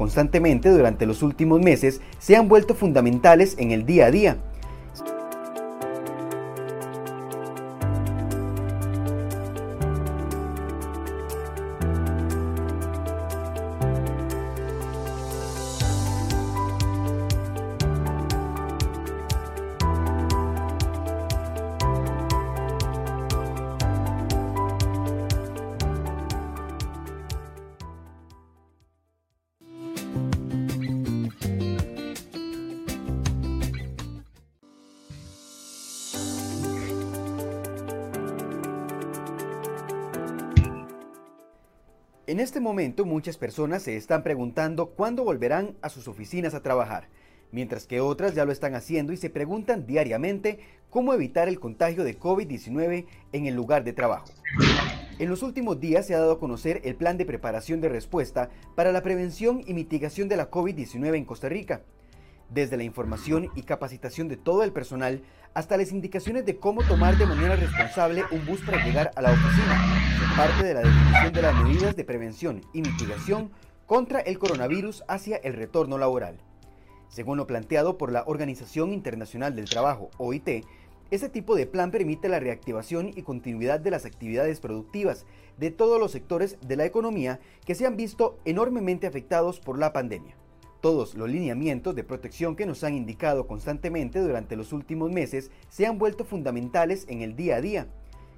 constantemente durante los últimos meses se han vuelto fundamentales en el día a día este momento muchas personas se están preguntando cuándo volverán a sus oficinas a trabajar, mientras que otras ya lo están haciendo y se preguntan diariamente cómo evitar el contagio de COVID-19 en el lugar de trabajo. En los últimos días se ha dado a conocer el plan de preparación de respuesta para la prevención y mitigación de la COVID-19 en Costa Rica, desde la información y capacitación de todo el personal hasta las indicaciones de cómo tomar de manera responsable un bus para llegar a la oficina, parte de la definición de las medidas de prevención y mitigación contra el coronavirus hacia el retorno laboral. Según lo planteado por la Organización Internacional del Trabajo, OIT, este tipo de plan permite la reactivación y continuidad de las actividades productivas de todos los sectores de la economía que se han visto enormemente afectados por la pandemia. Todos los lineamientos de protección que nos han indicado constantemente durante los últimos meses se han vuelto fundamentales en el día a día.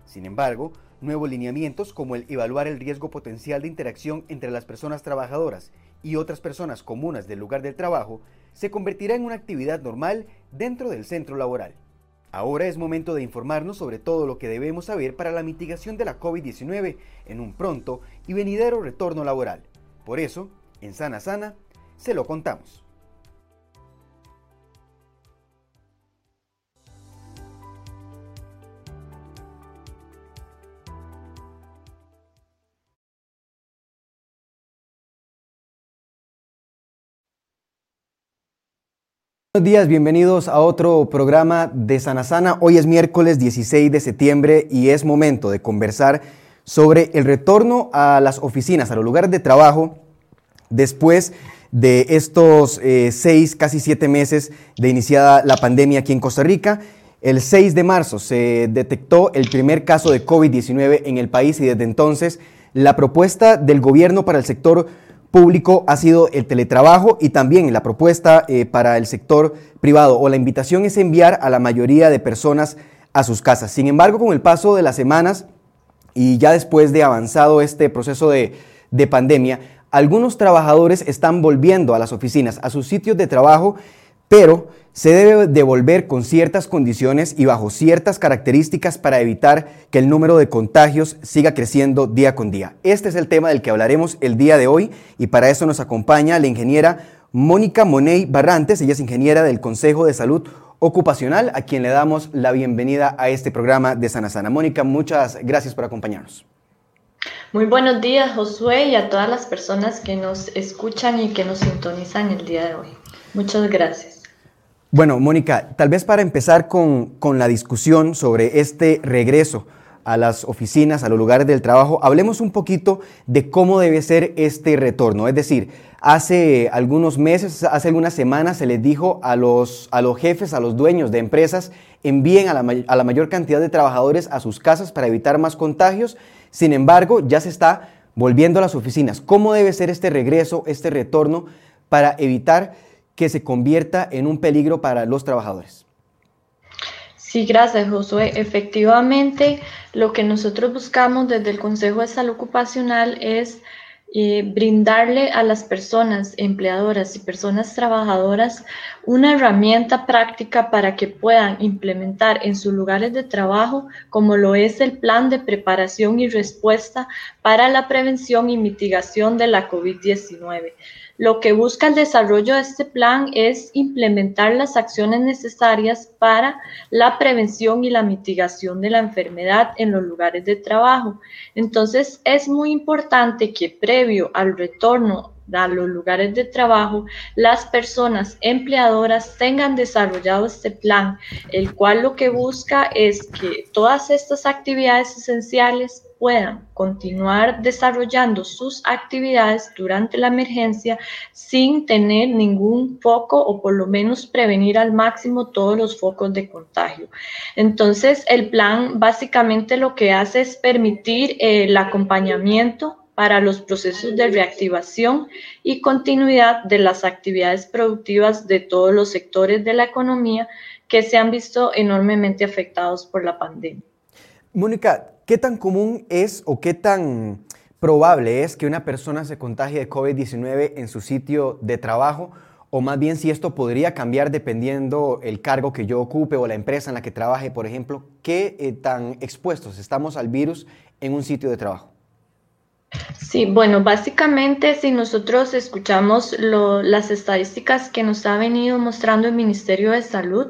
Sin embargo, nuevos lineamientos como el evaluar el riesgo potencial de interacción entre las personas trabajadoras y otras personas comunas del lugar del trabajo se convertirá en una actividad normal dentro del centro laboral. Ahora es momento de informarnos sobre todo lo que debemos saber para la mitigación de la COVID-19 en un pronto y venidero retorno laboral. Por eso, en Sana Sana, se lo contamos. Buenos días, bienvenidos a otro programa de Sana Sana. Hoy es miércoles 16 de septiembre y es momento de conversar sobre el retorno a las oficinas, a los lugares de trabajo, después de estos eh, seis, casi siete meses de iniciada la pandemia aquí en Costa Rica. El 6 de marzo se detectó el primer caso de COVID-19 en el país y desde entonces la propuesta del gobierno para el sector público ha sido el teletrabajo y también la propuesta eh, para el sector privado o la invitación es enviar a la mayoría de personas a sus casas. Sin embargo, con el paso de las semanas y ya después de avanzado este proceso de, de pandemia, algunos trabajadores están volviendo a las oficinas, a sus sitios de trabajo, pero se debe devolver con ciertas condiciones y bajo ciertas características para evitar que el número de contagios siga creciendo día con día. Este es el tema del que hablaremos el día de hoy y para eso nos acompaña la ingeniera Mónica Money Barrantes, ella es ingeniera del Consejo de Salud Ocupacional, a quien le damos la bienvenida a este programa de Sana Sana. Mónica, muchas gracias por acompañarnos. Muy buenos días, Josué, y a todas las personas que nos escuchan y que nos sintonizan el día de hoy. Muchas gracias. Bueno, Mónica, tal vez para empezar con, con la discusión sobre este regreso a las oficinas, a los lugares del trabajo, hablemos un poquito de cómo debe ser este retorno. Es decir, hace algunos meses, hace algunas semanas se les dijo a los, a los jefes, a los dueños de empresas, envíen a la, a la mayor cantidad de trabajadores a sus casas para evitar más contagios sin embargo, ya se está volviendo a las oficinas. ¿Cómo debe ser este regreso, este retorno para evitar que se convierta en un peligro para los trabajadores? Sí, gracias, Josué. Efectivamente, lo que nosotros buscamos desde el Consejo de Salud Ocupacional es eh, brindarle a las personas empleadoras y personas trabajadoras una herramienta práctica para que puedan implementar en sus lugares de trabajo, como lo es el plan de preparación y respuesta para la prevención y mitigación de la COVID-19. Lo que busca el desarrollo de este plan es implementar las acciones necesarias para la prevención y la mitigación de la enfermedad en los lugares de trabajo. Entonces, es muy importante que previo al retorno a los lugares de trabajo, las personas empleadoras tengan desarrollado este plan, el cual lo que busca es que todas estas actividades esenciales puedan continuar desarrollando sus actividades durante la emergencia sin tener ningún foco o por lo menos prevenir al máximo todos los focos de contagio. Entonces, el plan básicamente lo que hace es permitir eh, el acompañamiento para los procesos de reactivación y continuidad de las actividades productivas de todos los sectores de la economía que se han visto enormemente afectados por la pandemia. Mónica, ¿qué tan común es o qué tan probable es que una persona se contagie de COVID-19 en su sitio de trabajo? O más bien si esto podría cambiar dependiendo el cargo que yo ocupe o la empresa en la que trabaje, por ejemplo, ¿qué eh, tan expuestos estamos al virus en un sitio de trabajo? Sí, bueno, básicamente si nosotros escuchamos las estadísticas que nos ha venido mostrando el Ministerio de Salud,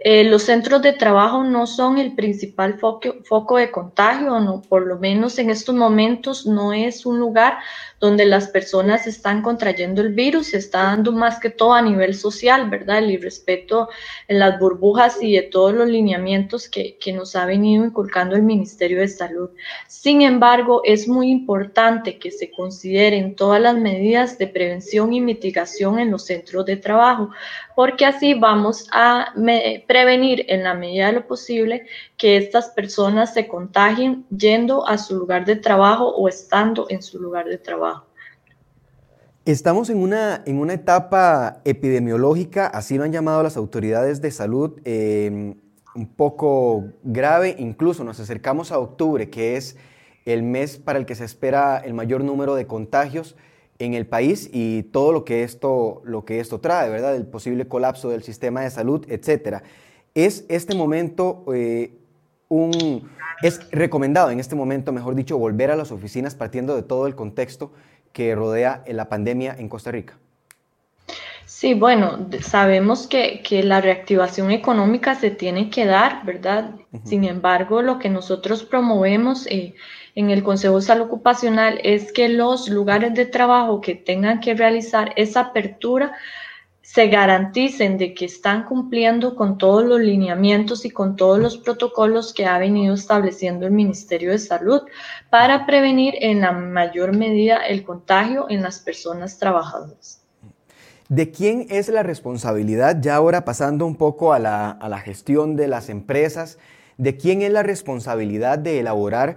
eh, los centros de trabajo no son el principal foco, de contagio, no, por lo menos en estos momentos no es un lugar donde las personas están contrayendo el virus, se está dando más que todo a nivel social, ¿verdad? El irrespeto en las burbujas y de todos los lineamientos que, que nos ha venido inculcando el Ministerio de Salud. Sin embargo, es muy importante que se consideren todas las medidas de prevención y mitigación en los centros de trabajo, porque así vamos a prevenir en la medida de lo posible que estas personas se contagien yendo a su lugar de trabajo o estando en su lugar de trabajo. Estamos en una, en una etapa epidemiológica, así lo han llamado las autoridades de salud, em, un poco grave, incluso nos acercamos a octubre, que es el mes para el que se espera el mayor número de contagios en el país y todo lo que esto, lo que esto trae, ¿verdad? El posible colapso del sistema de salud, etcétera. Es este momento eh, un, es recomendado en este momento, mejor dicho, volver a las oficinas partiendo de todo el contexto que rodea la pandemia en Costa Rica. Sí, bueno, sabemos que, la reactivación económica se tiene que dar, ¿verdad? Sin embargo, lo que nosotros promovemos eh, en el Consejo de Salud Ocupacional es que los lugares de trabajo que tengan que realizar esa apertura se garanticen de que están cumpliendo con todos los lineamientos y con todos los protocolos que ha venido estableciendo el Ministerio de Salud para prevenir en la mayor medida el contagio en las personas trabajadoras. ¿De quién es la responsabilidad, ya ahora pasando un poco a la, a la gestión de las empresas, de quién es la responsabilidad de elaborar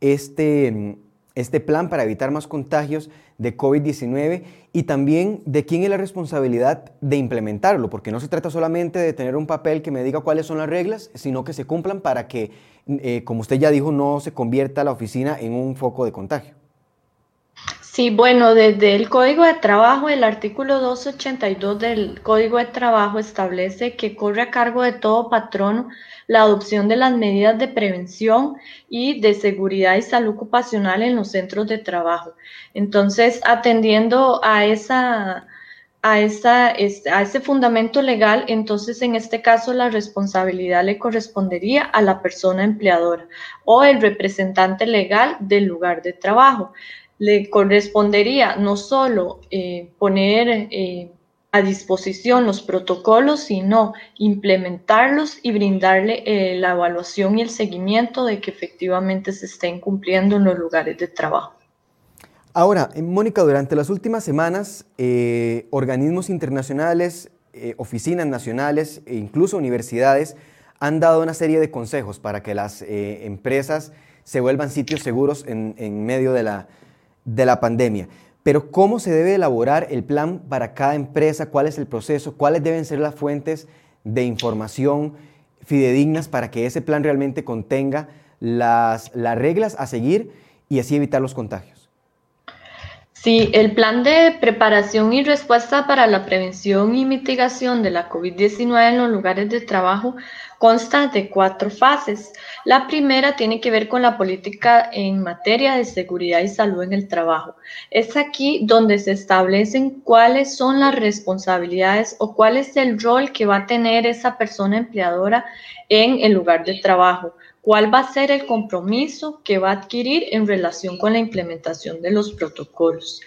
este, este plan para evitar más contagios de COVID-19 y también de quién es la responsabilidad de implementarlo, porque no se trata solamente de tener un papel que me diga cuáles son las reglas, sino que se cumplan para que, eh, como usted ya dijo, no se convierta la oficina en un foco de contagio. Sí, bueno, desde el Código de Trabajo, el artículo 282 del Código de Trabajo establece que corre a cargo de todo patrono la adopción de las medidas de prevención y de seguridad y salud ocupacional en los centros de trabajo. Entonces, atendiendo a esa a, esa, a ese fundamento legal, entonces en este caso la responsabilidad le correspondería a la persona empleadora o el representante legal del lugar de trabajo le correspondería no solo eh, poner eh, a disposición los protocolos, sino implementarlos y brindarle eh, la evaluación y el seguimiento de que efectivamente se estén cumpliendo en los lugares de trabajo. Ahora, Mónica, durante las últimas semanas, organismos internacionales, oficinas nacionales e incluso universidades han dado una serie de consejos para que las empresas se vuelvan sitios seguros en medio de la, de la pandemia. Pero ¿cómo se debe elaborar el plan para cada empresa? ¿Cuál es el proceso? ¿Cuáles deben ser las fuentes de información fidedignas para que ese plan realmente contenga las, las reglas a seguir y así evitar los contagios? Sí, el plan de preparación y respuesta para la prevención y mitigación de la COVID-19 en los lugares de trabajo consta de cuatro fases. La primera tiene que ver con la política en materia de seguridad y salud en el trabajo. Es aquí donde se establecen cuáles son las responsabilidades o cuál es el rol que va a tener esa persona empleadora en el lugar de trabajo cuál va a ser el compromiso que va a adquirir en relación con la implementación de los protocolos.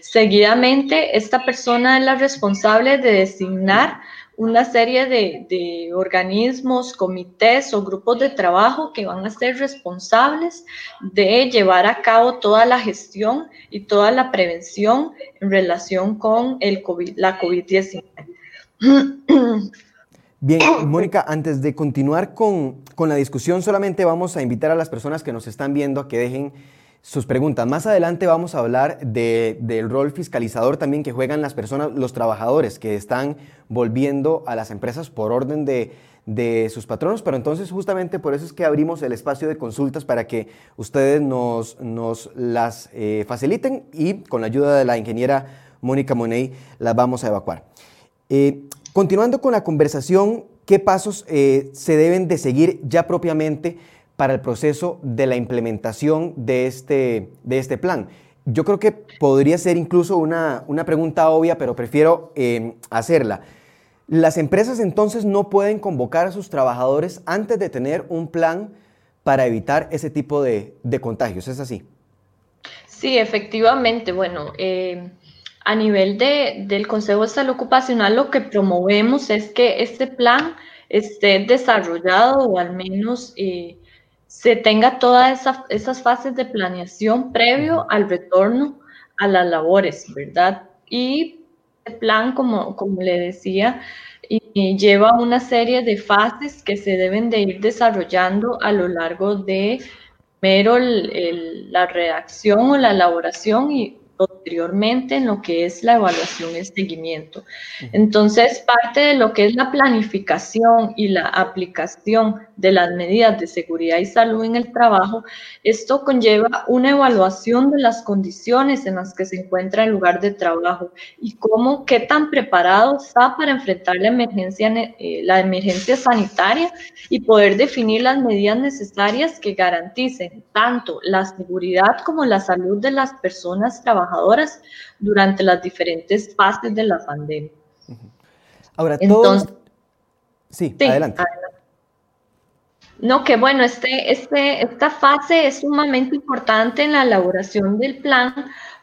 Seguidamente, esta persona es la responsable de designar una serie de, organismos, comités o grupos de trabajo que van a ser responsables de llevar a cabo toda la gestión y toda la prevención en relación con el COVID, la COVID-19. Bien, Mónica, antes de continuar con, con la discusión, solamente vamos a invitar a las personas que nos están viendo a que dejen sus preguntas. Más adelante vamos a hablar del rol fiscalizador también que juegan las personas, los trabajadores que están volviendo a las empresas por orden de, sus patronos, pero entonces justamente por eso es que abrimos el espacio de consultas para que ustedes nos, las eh, faciliten y con la ayuda de la ingeniera Mónica Money las vamos a evacuar. Eh, continuando con la conversación, ¿qué pasos eh, se deben de seguir ya propiamente para el proceso de la implementación de este, de este plan. Yo creo que podría ser incluso una, pregunta obvia, pero prefiero em, hacerla. Las empresas entonces no pueden convocar a sus trabajadores antes de tener un plan para evitar ese tipo de, contagios, ¿es así? Sí, efectivamente. Bueno, em, a nivel de, del Consejo de Salud Ocupacional lo que promovemos es que este plan esté desarrollado o al menos eh, se tenga todas esas fases de planeación previo al retorno a las labores, ¿verdad? Y el plan, como, como le decía, lleva una serie de fases que se deben de ir desarrollando a lo largo de primero la redacción o la elaboración y posteriormente en lo que es la evaluación y seguimiento. Entonces, parte de lo que es la planificación y la aplicación de las medidas de seguridad y salud en el trabajo, esto conlleva una evaluación de las condiciones en las que se encuentra el lugar de trabajo y cómo, qué tan preparado está para enfrentar la emergencia, eh, la emergencia sanitaria y poder definir las medidas necesarias que garanticen tanto la seguridad como la salud de las personas trabajadoras durante las diferentes fases de la pandemia. Ahora, Entonces, Sí, adelante. No, que bueno, este, este, esta fase es sumamente importante en la elaboración del plan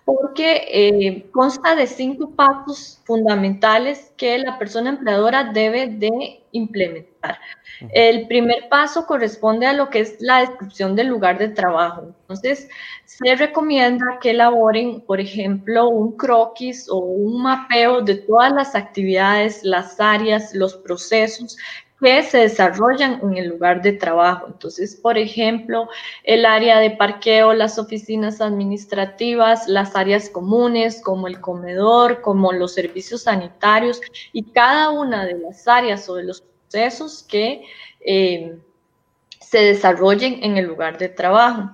porque eh, consta de cinco pasos fundamentales que la persona empleadora debe de implementar. El primer paso corresponde a lo que es la descripción del lugar de trabajo. Entonces, se recomienda que elaboren, por ejemplo, un croquis o un mapeo de todas las actividades, las áreas, los procesos que se desarrollan en el lugar de trabajo. Entonces, por ejemplo, el área de parqueo, las oficinas administrativas, las áreas comunes como el comedor, como los servicios sanitarios y cada una de las áreas o de los procesos que eh, se desarrollen en el lugar de trabajo.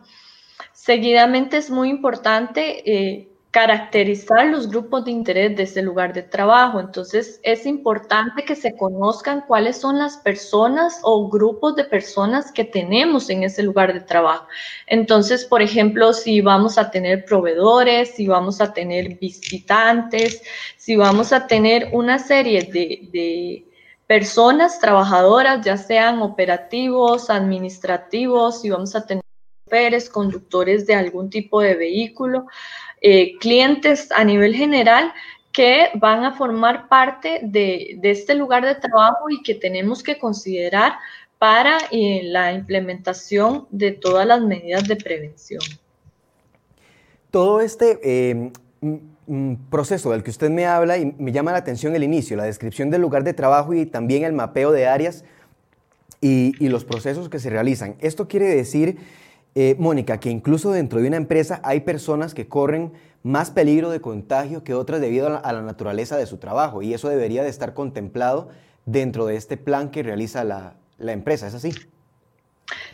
Seguidamente es muy importante eh, caracterizar los grupos de interés de ese lugar de trabajo. Entonces, es importante que se conozcan cuáles son las personas o grupos de personas que tenemos en ese lugar de trabajo. Entonces, por ejemplo, si vamos a tener proveedores, si vamos a tener visitantes, si vamos a tener una serie de, personas trabajadoras, ya sean operativos, administrativos, si vamos a tener conductores de algún tipo de vehículo, eh, clientes a nivel general que van a formar parte de, este lugar de trabajo y que tenemos que considerar para eh, la implementación de todas las medidas de prevención. Todo este eh, proceso del que usted me habla y me llama la atención el inicio, la descripción del lugar de trabajo y también el mapeo de áreas y, y los procesos que se realizan. Esto quiere decir eh, Mónica, que incluso dentro de una empresa hay personas que corren más peligro de contagio que otras debido a la, naturaleza de su trabajo y eso debería de estar contemplado dentro de este plan que realiza la, empresa, ¿es así?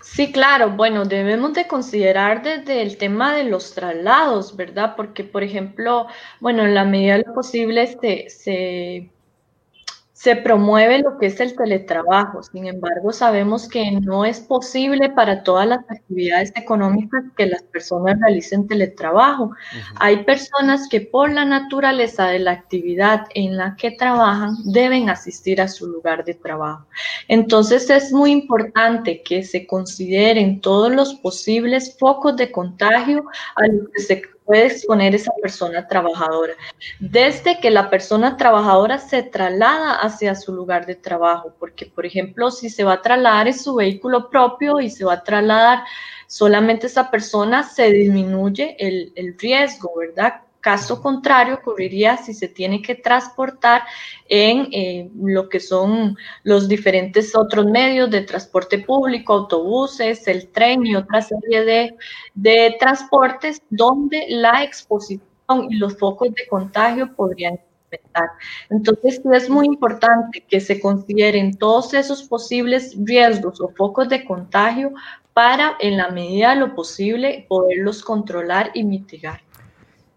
Sí, claro. Bueno, debemos de considerar desde el tema de los traslados, ¿verdad? Porque, por ejemplo, bueno, en la medida de lo posible se se promueve lo que es el teletrabajo. Sin embargo, sabemos que no es posible para todas las actividades económicas que las personas realicen teletrabajo. Hay personas que por la naturaleza de la actividad en la que trabajan deben asistir a su lugar de trabajo. Entonces es muy importante que se consideren todos los posibles focos de contagio a los que se puede exponer esa persona trabajadora. Desde que la persona trabajadora se traslada hacia su lugar de trabajo, porque por ejemplo, si se va a trasladar en su vehículo propio y se va a trasladar solamente esa persona, se disminuye el, el riesgo, ¿verdad? Caso contrario ocurriría si se tiene que transportar en eh, lo que son los diferentes otros medios de transporte público, autobuses, el tren y otra serie de, de transportes donde la exposición y los focos de contagio podrían. Entonces, es muy importante que se consideren todos esos posibles riesgos o focos de contagio para, en la medida de lo posible, poderlos controlar y mitigar.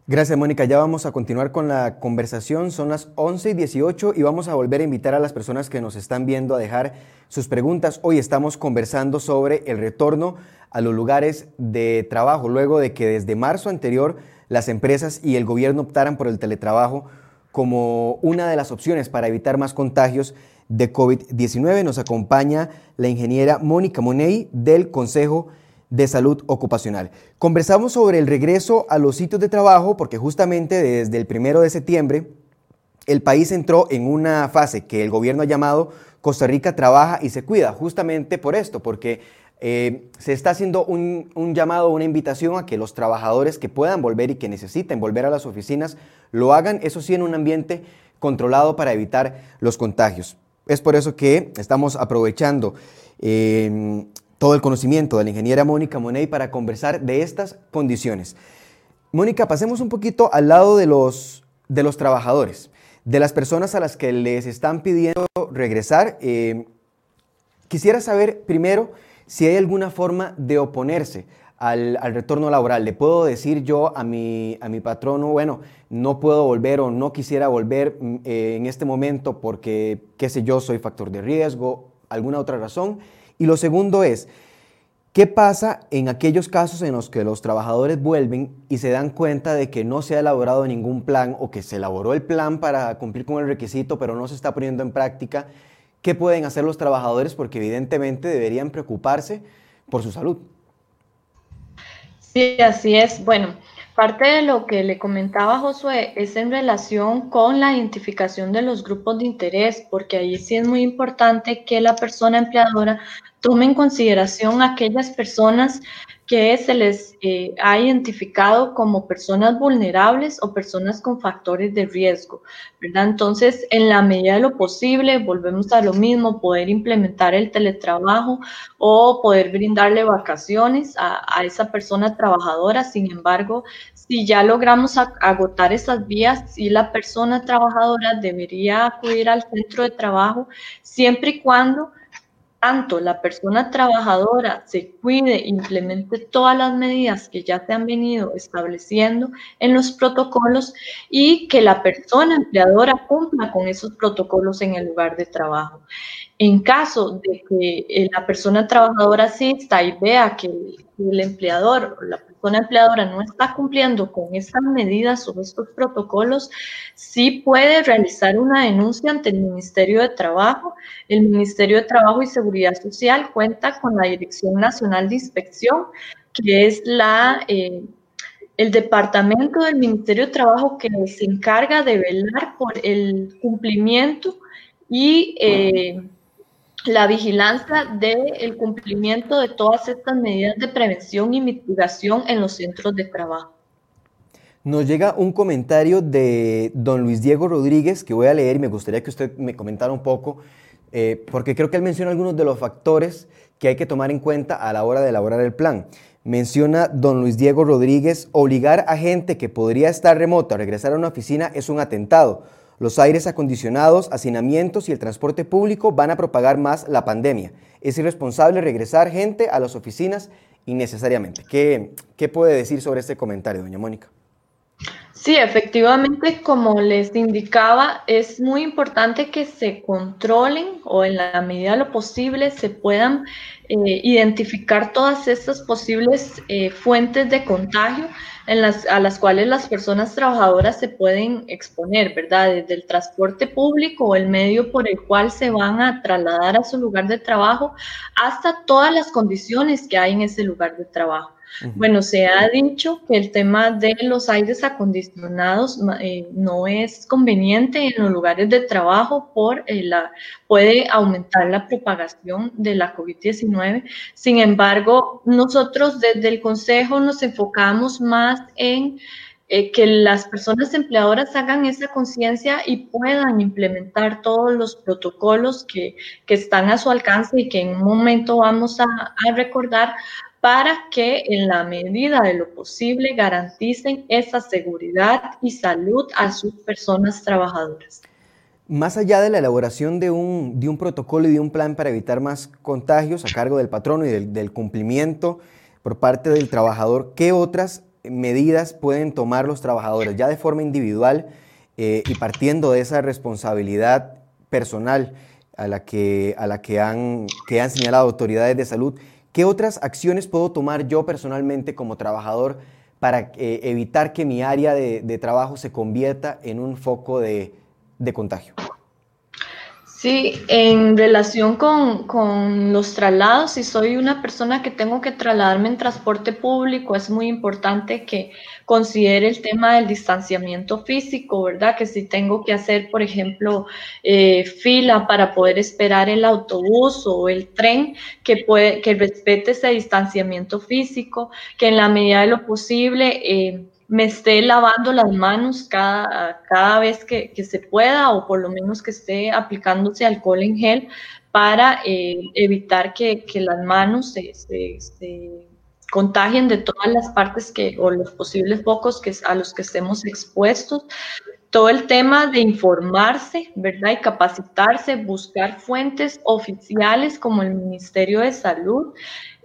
Gracias, Mónica. Ya vamos a continuar con la conversación. Son las 11 y 18 y vamos a volver a invitar a las personas que nos están viendo a dejar sus preguntas. Hoy estamos conversando sobre el retorno a los lugares de trabajo, luego de que desde marzo anterior las empresas y el gobierno optaran por el teletrabajo como una de las opciones para evitar más contagios de COVID-19. Nos acompaña la ingeniera Mónica Money del Consejo de Salud Ocupacional. Conversamos sobre el regreso a los sitios de trabajo porque justamente desde el primero de septiembre el país entró en una fase que el gobierno ha llamado Costa Rica trabaja y se cuida, justamente por esto, porque eh, se está haciendo un, un, llamado, una invitación a que los trabajadores que puedan volver y que necesiten volver a las oficinas lo hagan, eso sí, en un ambiente controlado para evitar los contagios. Es por eso que estamos aprovechando eh, todo el conocimiento de la ingeniera Mónica Monet para conversar de estas condiciones. Mónica, pasemos un poquito al lado de los, de los trabajadores, de las personas a las que les están pidiendo regresar. Eh, quisiera saber primero si hay alguna forma de oponerse al, retorno laboral. ¿Le puedo decir yo a mi, a mi patrono, bueno, no puedo volver o no quisiera volver mm, eh, en este momento porque, qué sé yo, soy factor de riesgo, alguna otra razón? Y lo segundo es, ¿qué pasa en aquellos casos en los que los trabajadores vuelven y se dan cuenta de que no se ha elaborado ningún plan o que se elaboró el plan para cumplir con el requisito pero no se está poniendo en práctica? ¿Qué pueden hacer los trabajadores? Porque evidentemente deberían preocuparse por su salud. Sí, así es. Bueno, Parte de lo que le comentaba Josué es en relación con la identificación de los grupos de interés, porque ahí sí es muy importante que la persona empleadora tome en consideración aquellas personas que se les eh, ha identificado como personas vulnerables o personas con factores de riesgo, ¿verdad? Entonces, en la medida de lo posible, volvemos a lo mismo, poder implementar el teletrabajo o poder brindarle vacaciones a, a esa persona trabajadora. Sin embargo, si ya logramos agotar esas vías, si la persona trabajadora debería acudir al centro de trabajo siempre y cuando tanto la persona trabajadora se cuide, implemente todas las medidas que ya se han venido estableciendo en los protocolos y que la persona empleadora cumpla con esos protocolos en el lugar de trabajo. En caso de que eh, la persona trabajadora asista y vea que el, empleador o la persona empleadora no está cumpliendo con estas medidas o estos protocolos, sí puede realizar una denuncia ante el Ministerio de Trabajo. El Ministerio de Trabajo y Seguridad Social cuenta con la Dirección Nacional de Inspección, que es la... Eh, el departamento del Ministerio de Trabajo que se encarga de velar por el cumplimiento y eh, la vigilancia del cumplimiento de todas estas medidas de prevención y mitigación en los centros de trabajo. Nos llega un comentario de don Luis Diego Rodríguez que voy a leer y me gustaría que usted me comentara un poco, eh, porque creo que él menciona algunos de los factores que hay que tomar en cuenta a la hora de elaborar el plan. Menciona don Luis Diego Rodríguez, obligar a gente que podría estar remota a regresar a una oficina es un atentado los aires acondicionados, hacinamientos y el transporte público van a propagar más la pandemia. Es irresponsable regresar gente a las oficinas innecesariamente. ¿Qué, qué puede decir sobre este comentario, doña Mónica? Sí, efectivamente, como les indicaba, es muy importante que se controlen o en la medida de lo posible se puedan eh, identificar todas estas posibles eh, fuentes de contagio en las, a las cuales las personas trabajadoras se pueden exponer, ¿verdad? Desde el transporte público o el medio por el cual se van a trasladar a su lugar de trabajo hasta todas las condiciones que hay en ese lugar de trabajo. Bueno, se ha dicho que el tema de los aires acondicionados eh, no es conveniente en los lugares de trabajo por eh, la puede aumentar la propagación de la COVID-19. Sin embargo, nosotros desde el Consejo nos enfocamos más en eh, que las personas empleadoras hagan esa conciencia y puedan implementar todos los protocolos que, que, están a su alcance y que en un momento vamos a, a recordar para que en la medida de lo posible garanticen esa seguridad y salud a sus personas trabajadoras. Más allá de la elaboración de un, de un, protocolo y de un plan para evitar más contagios a cargo del patrono y del, cumplimiento por parte del trabajador, ¿qué otras medidas pueden tomar los trabajadores ya de forma individual eh, y partiendo de esa responsabilidad personal a la que, a la que, han, que han señalado autoridades de salud? ¿Qué otras acciones puedo tomar yo personalmente como trabajador para eh, evitar que mi área de, trabajo se convierta en un foco de contagio? Sí, en relación con, con, los traslados, si soy una persona que tengo que trasladarme en transporte público, es muy importante que considere el tema del distanciamiento físico, ¿verdad? Que si tengo que hacer, por ejemplo, eh, fila para poder esperar el autobús o el tren, que, puede, que respete ese distanciamiento físico, que en la medida de lo posible... Eh, me esté lavando las manos cada, cada vez que, que, se pueda o por lo menos que esté aplicándose alcohol en gel para eh, evitar que, que, las manos se, se, se, contagien de todas las partes que, o los posibles focos que, a los que estemos expuestos. Todo el tema de informarse, ¿verdad? Y capacitarse, buscar fuentes oficiales como el Ministerio de Salud,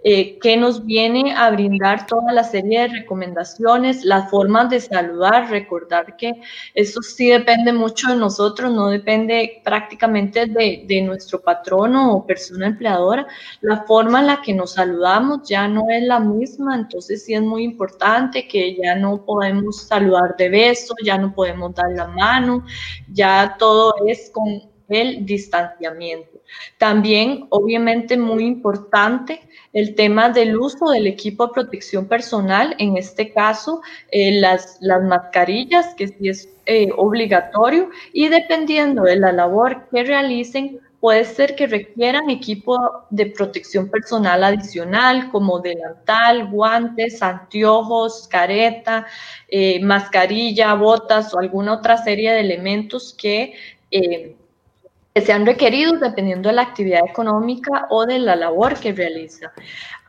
eh, que nos viene a brindar toda la serie de recomendaciones, las formas de saludar, recordar que eso sí depende mucho de nosotros, no depende prácticamente de, de nuestro patrono o persona empleadora, la forma en la que nos saludamos ya no es la misma, entonces sí es muy importante que ya no podemos saludar de beso, ya no podemos dar la mano, ya todo es con el distanciamiento. También, obviamente, muy importante el tema del uso del equipo de protección personal, en este caso, eh, las, las, mascarillas, que sí es eh, obligatorio, y dependiendo de la labor que realicen, puede ser que requieran equipo de protección personal adicional, como delantal, guantes, anteojos, careta, eh, mascarilla, botas o alguna otra serie de elementos que que sean requeridos dependiendo de la actividad económica o de la labor que realiza.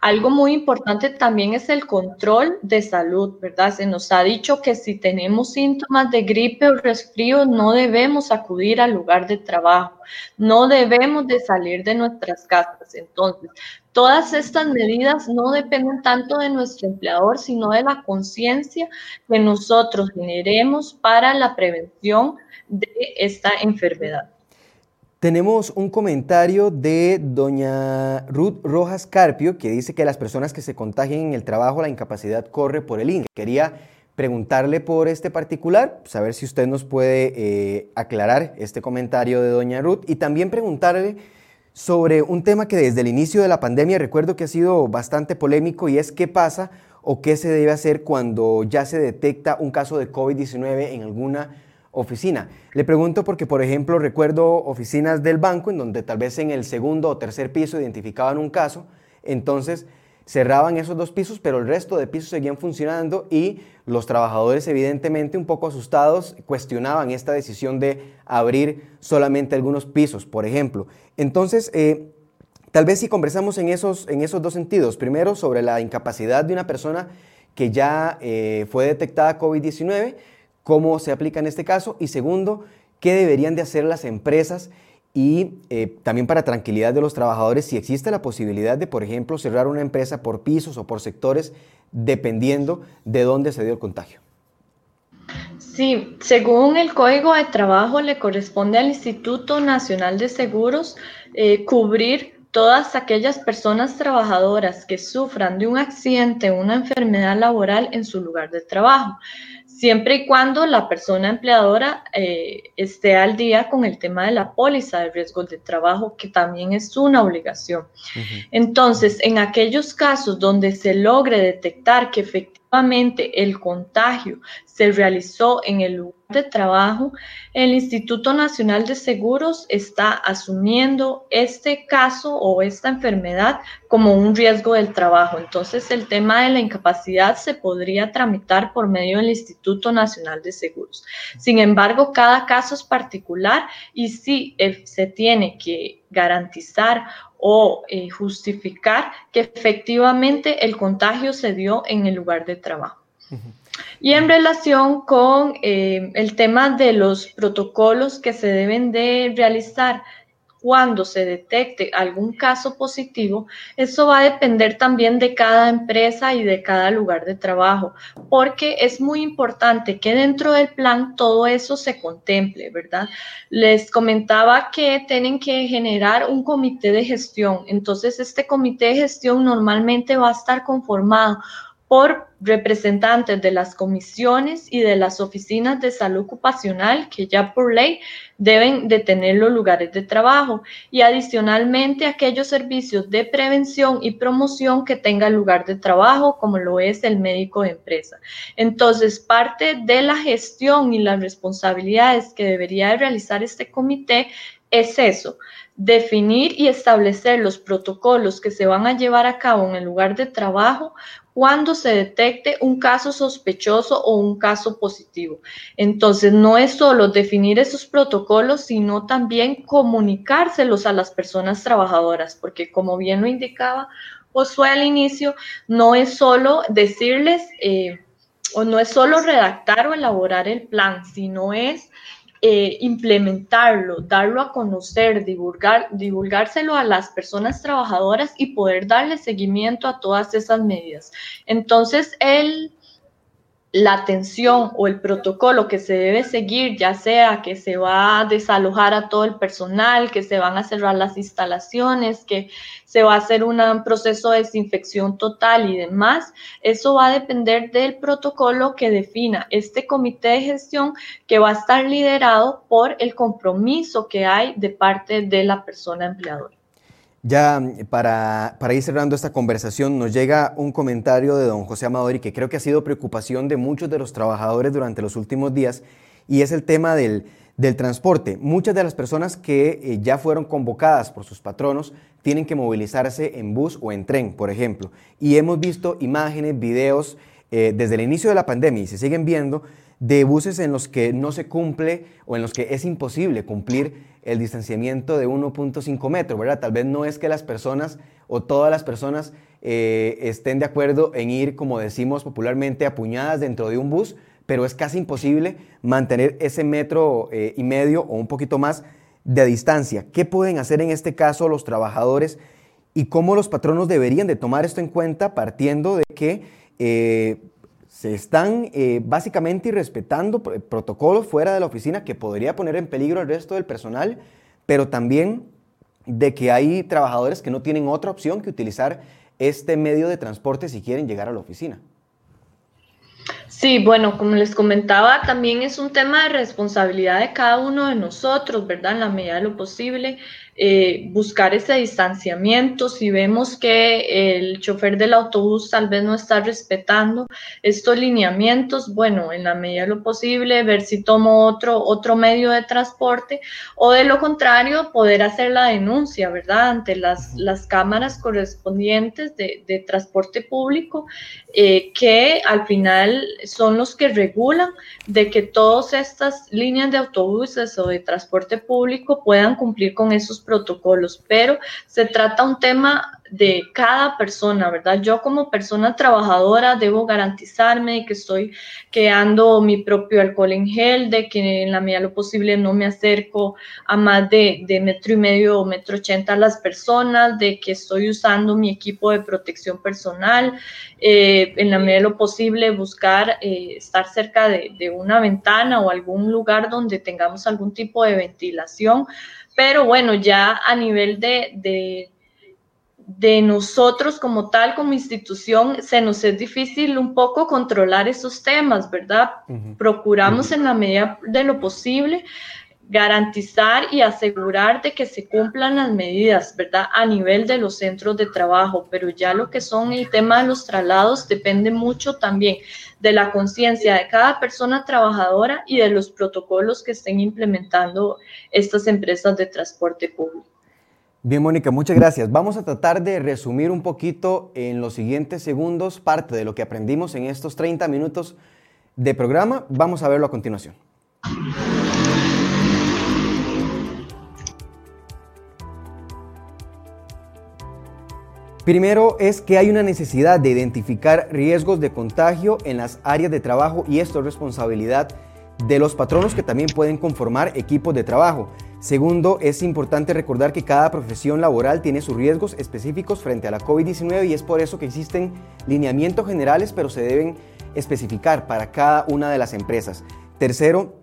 Algo muy importante también es el control de salud, ¿verdad? Se nos ha dicho que si tenemos síntomas de gripe o resfrío no debemos acudir al lugar de trabajo, no debemos de salir de nuestras casas. Entonces, todas estas medidas no dependen tanto de nuestro empleador, sino de la conciencia que nosotros generemos para la prevención de esta enfermedad. Tenemos un comentario de doña Ruth Rojas Carpio que dice que las personas que se contagian en el trabajo la incapacidad corre por el INE. Quería preguntarle por este particular, saber si usted nos puede eh, aclarar este comentario de doña Ruth y también preguntarle sobre un tema que desde el inicio de la pandemia recuerdo que ha sido bastante polémico y es qué pasa o qué se debe hacer cuando ya se detecta un caso de COVID-19 en alguna oficina. Le pregunto porque, por ejemplo, recuerdo oficinas del banco en donde tal vez en el segundo o tercer piso identificaban un caso, entonces cerraban esos dos pisos, pero el resto de pisos seguían funcionando y los trabajadores evidentemente un poco asustados cuestionaban esta decisión de abrir solamente algunos pisos, por ejemplo. Entonces, eh, tal vez si conversamos en esos, en esos dos sentidos, primero sobre la incapacidad de una persona que ya eh, fue detectada COVID-19, cómo se aplica en este caso y segundo, qué deberían de hacer las empresas y eh, también para tranquilidad de los trabajadores si existe la posibilidad de, por ejemplo, cerrar una empresa por pisos o por sectores dependiendo de dónde se dio el contagio. Sí, según el Código de Trabajo le corresponde al Instituto Nacional de Seguros eh, cubrir todas aquellas personas trabajadoras que sufran de un accidente o una enfermedad laboral en su lugar de trabajo. Siempre y cuando la persona empleadora eh, esté al día con el tema de la póliza de riesgos de trabajo, que también es una obligación. Entonces, en aquellos casos donde se logre detectar que efectivamente el contagio se realizó en el lugar de trabajo, el Instituto Nacional de Seguros está asumiendo este caso o esta enfermedad como un riesgo del trabajo. Entonces, el tema de la incapacidad se podría tramitar por medio del Instituto Nacional de Seguros. Sin embargo, cada caso es particular y si eh, se tiene que garantizar o eh, justificar que efectivamente el contagio se dio en el lugar de trabajo. Y en relación con eh, el tema de los protocolos que se deben de realizar cuando se detecte algún caso positivo, eso va a depender también de cada empresa y de cada lugar de trabajo, porque es muy importante que dentro del plan todo eso se contemple, ¿verdad? Les comentaba que tienen que generar un comité de gestión, entonces este comité de gestión normalmente va a estar conformado por representantes de las comisiones y de las oficinas de salud ocupacional que ya por ley deben de tener los lugares de trabajo y adicionalmente aquellos servicios de prevención y promoción que tenga lugar de trabajo como lo es el médico de empresa. Entonces, parte de la gestión y las responsabilidades que debería realizar este comité es eso, definir y establecer los protocolos que se van a llevar a cabo en el lugar de trabajo cuando se detecte un caso sospechoso o un caso positivo. Entonces, no es solo definir esos protocolos, sino también comunicárselos a las personas trabajadoras, porque como bien lo indicaba Josué al inicio, no es solo decirles eh, o no es solo redactar o elaborar el plan, sino es eh, implementarlo, darlo a conocer, divulgar, divulgárselo a las personas trabajadoras y poder darle seguimiento a todas esas medidas. Entonces, el la atención o el protocolo que se debe seguir, ya sea que se va a desalojar a todo el personal, que se van a cerrar las instalaciones, que se va a hacer un proceso de desinfección total y demás, eso va a depender del protocolo que defina este comité de gestión que va a estar liderado por el compromiso que hay de parte de la persona empleadora. Ya para, ir cerrando esta conversación, nos llega un comentario de don José Amadori que creo que ha sido preocupación de muchos de los trabajadores durante los últimos días y es el tema del, transporte. Muchas de las personas que eh, ya fueron convocadas por sus patronos tienen que movilizarse en bus o en tren, por ejemplo. Y hemos visto imágenes, videos eh, desde el inicio de la pandemia y se siguen viendo de buses en los que no se cumple o en los que es imposible cumplir el distanciamiento de 1.5 metros, ¿verdad? Tal vez no es que las personas o todas las personas eh, estén de acuerdo en ir, como decimos popularmente, apuñadas dentro de un bus, pero es casi imposible mantener ese metro eh, y medio o un poquito más de distancia. ¿Qué pueden hacer en este caso los trabajadores y cómo los patronos deberían de tomar esto en cuenta partiendo de que eh, se están eh, básicamente irrespetando protocolos fuera de la oficina que podría poner en peligro al resto del personal, pero también de que hay trabajadores que no tienen otra opción que utilizar este medio de transporte si quieren llegar a la oficina. Sí, bueno, como les comentaba, también es un tema de responsabilidad de cada uno de nosotros, ¿verdad? En la medida de lo posible, eh, buscar ese distanciamiento. Si vemos que el chofer del autobús tal vez no está respetando estos lineamientos, bueno, en la medida de lo posible, ver si tomo otro, otro medio de transporte o de lo contrario, poder hacer la denuncia, ¿verdad? Ante las, las cámaras correspondientes de, de transporte público, eh, que al final son los que regulan de que todas estas líneas de autobuses o de transporte público puedan cumplir con esos protocolos, pero se trata un tema de cada persona, ¿verdad? Yo como persona trabajadora debo garantizarme de que estoy creando mi propio alcohol en gel, de que en la medida de lo posible no me acerco a más de, metro y medio o metro ochenta a las personas, de que estoy usando mi equipo de protección personal, eh, en la medida de lo posible buscar eh, estar cerca de, de una ventana o algún lugar donde tengamos algún tipo de ventilación pero bueno, ya a nivel de, de nosotros como tal, como institución, se nos es difícil un poco controlar esos temas, ¿verdad? Procuramos en la medida de lo posible garantizar y asegurar de que se cumplan las medidas, ¿verdad? A nivel de los centros de trabajo, pero ya lo que son el tema de los traslados depende mucho también de la conciencia de cada persona trabajadora y de los protocolos que estén implementando estas empresas de transporte público. Bien, Mónica, muchas gracias. Vamos a tratar de resumir un poquito en los siguientes segundos parte de lo que aprendimos en estos 30 minutos de programa. Vamos a verlo a continuación. Primero es que hay una necesidad de identificar riesgos de contagio en las áreas de trabajo y esto es responsabilidad de los patronos que también pueden conformar equipos de trabajo. Segundo, es importante recordar que cada profesión laboral tiene sus riesgos específicos frente a la COVID-19 y es por eso que existen lineamientos generales, pero se deben especificar para cada una de las empresas. Tercero,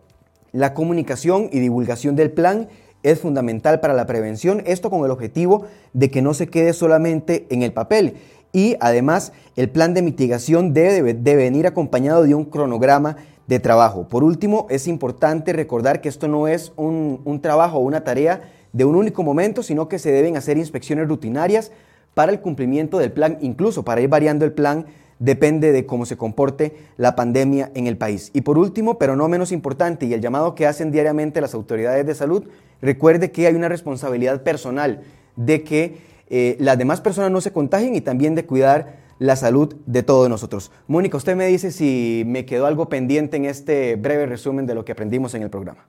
la comunicación y divulgación del plan es fundamental para la prevención, esto con el objetivo de que no se quede solamente en el papel. Y además, el plan de mitigación debe, venir acompañado de un cronograma de trabajo. Por último, es importante recordar que esto no es un, un trabajo o una tarea de un único momento, sino que se deben hacer inspecciones rutinarias para el cumplimiento del plan, incluso para ir variando el plan depende de cómo se comporte la pandemia en el país. Y por último, pero no menos importante, y el llamado que hacen diariamente las autoridades de salud, recuerde que hay una responsabilidad personal de que eh, las demás personas no se contagien y también de cuidar la salud de todos nosotros. Mónica, usted me dice si me quedó algo pendiente en este breve resumen de lo que aprendimos en el programa.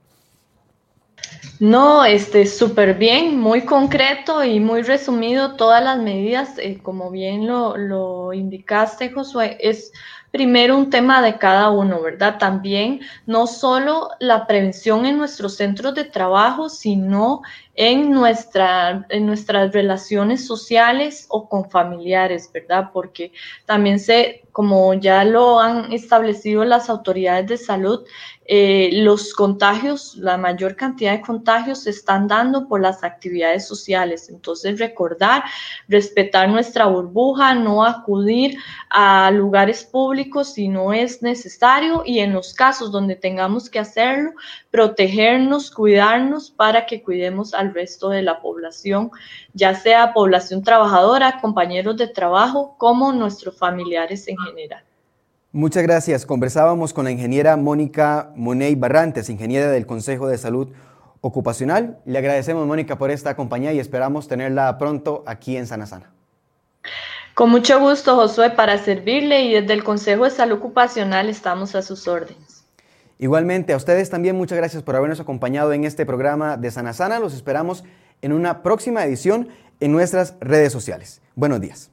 No, este, súper bien, muy concreto y muy resumido todas las medidas, eh, como bien lo, lo indicaste, Josué, es primero un tema de cada uno, ¿verdad? También no solo la prevención en nuestros centros de trabajo, sino en, nuestra, en nuestras relaciones sociales o con familiares, ¿verdad? Porque también se, como ya lo han establecido las autoridades de salud, eh, los contagios, la mayor cantidad de contagios se están dando por las actividades sociales. Entonces, recordar, respetar nuestra burbuja, no acudir a lugares públicos si no es necesario y en los casos donde tengamos que hacerlo, protegernos, cuidarnos para que cuidemos al resto de la población, ya sea población trabajadora, compañeros de trabajo, como nuestros familiares en general. Muchas gracias. Conversábamos con la ingeniera Mónica Money Barrantes, ingeniera del Consejo de Salud Ocupacional. Le agradecemos, Mónica, por esta compañía y esperamos tenerla pronto aquí en Sana Sana. Con mucho gusto, Josué, para servirle y desde el Consejo de Salud Ocupacional estamos a sus órdenes. Igualmente, a ustedes también muchas gracias por habernos acompañado en este programa de Sana Sana. Los esperamos en una próxima edición en nuestras redes sociales. Buenos días.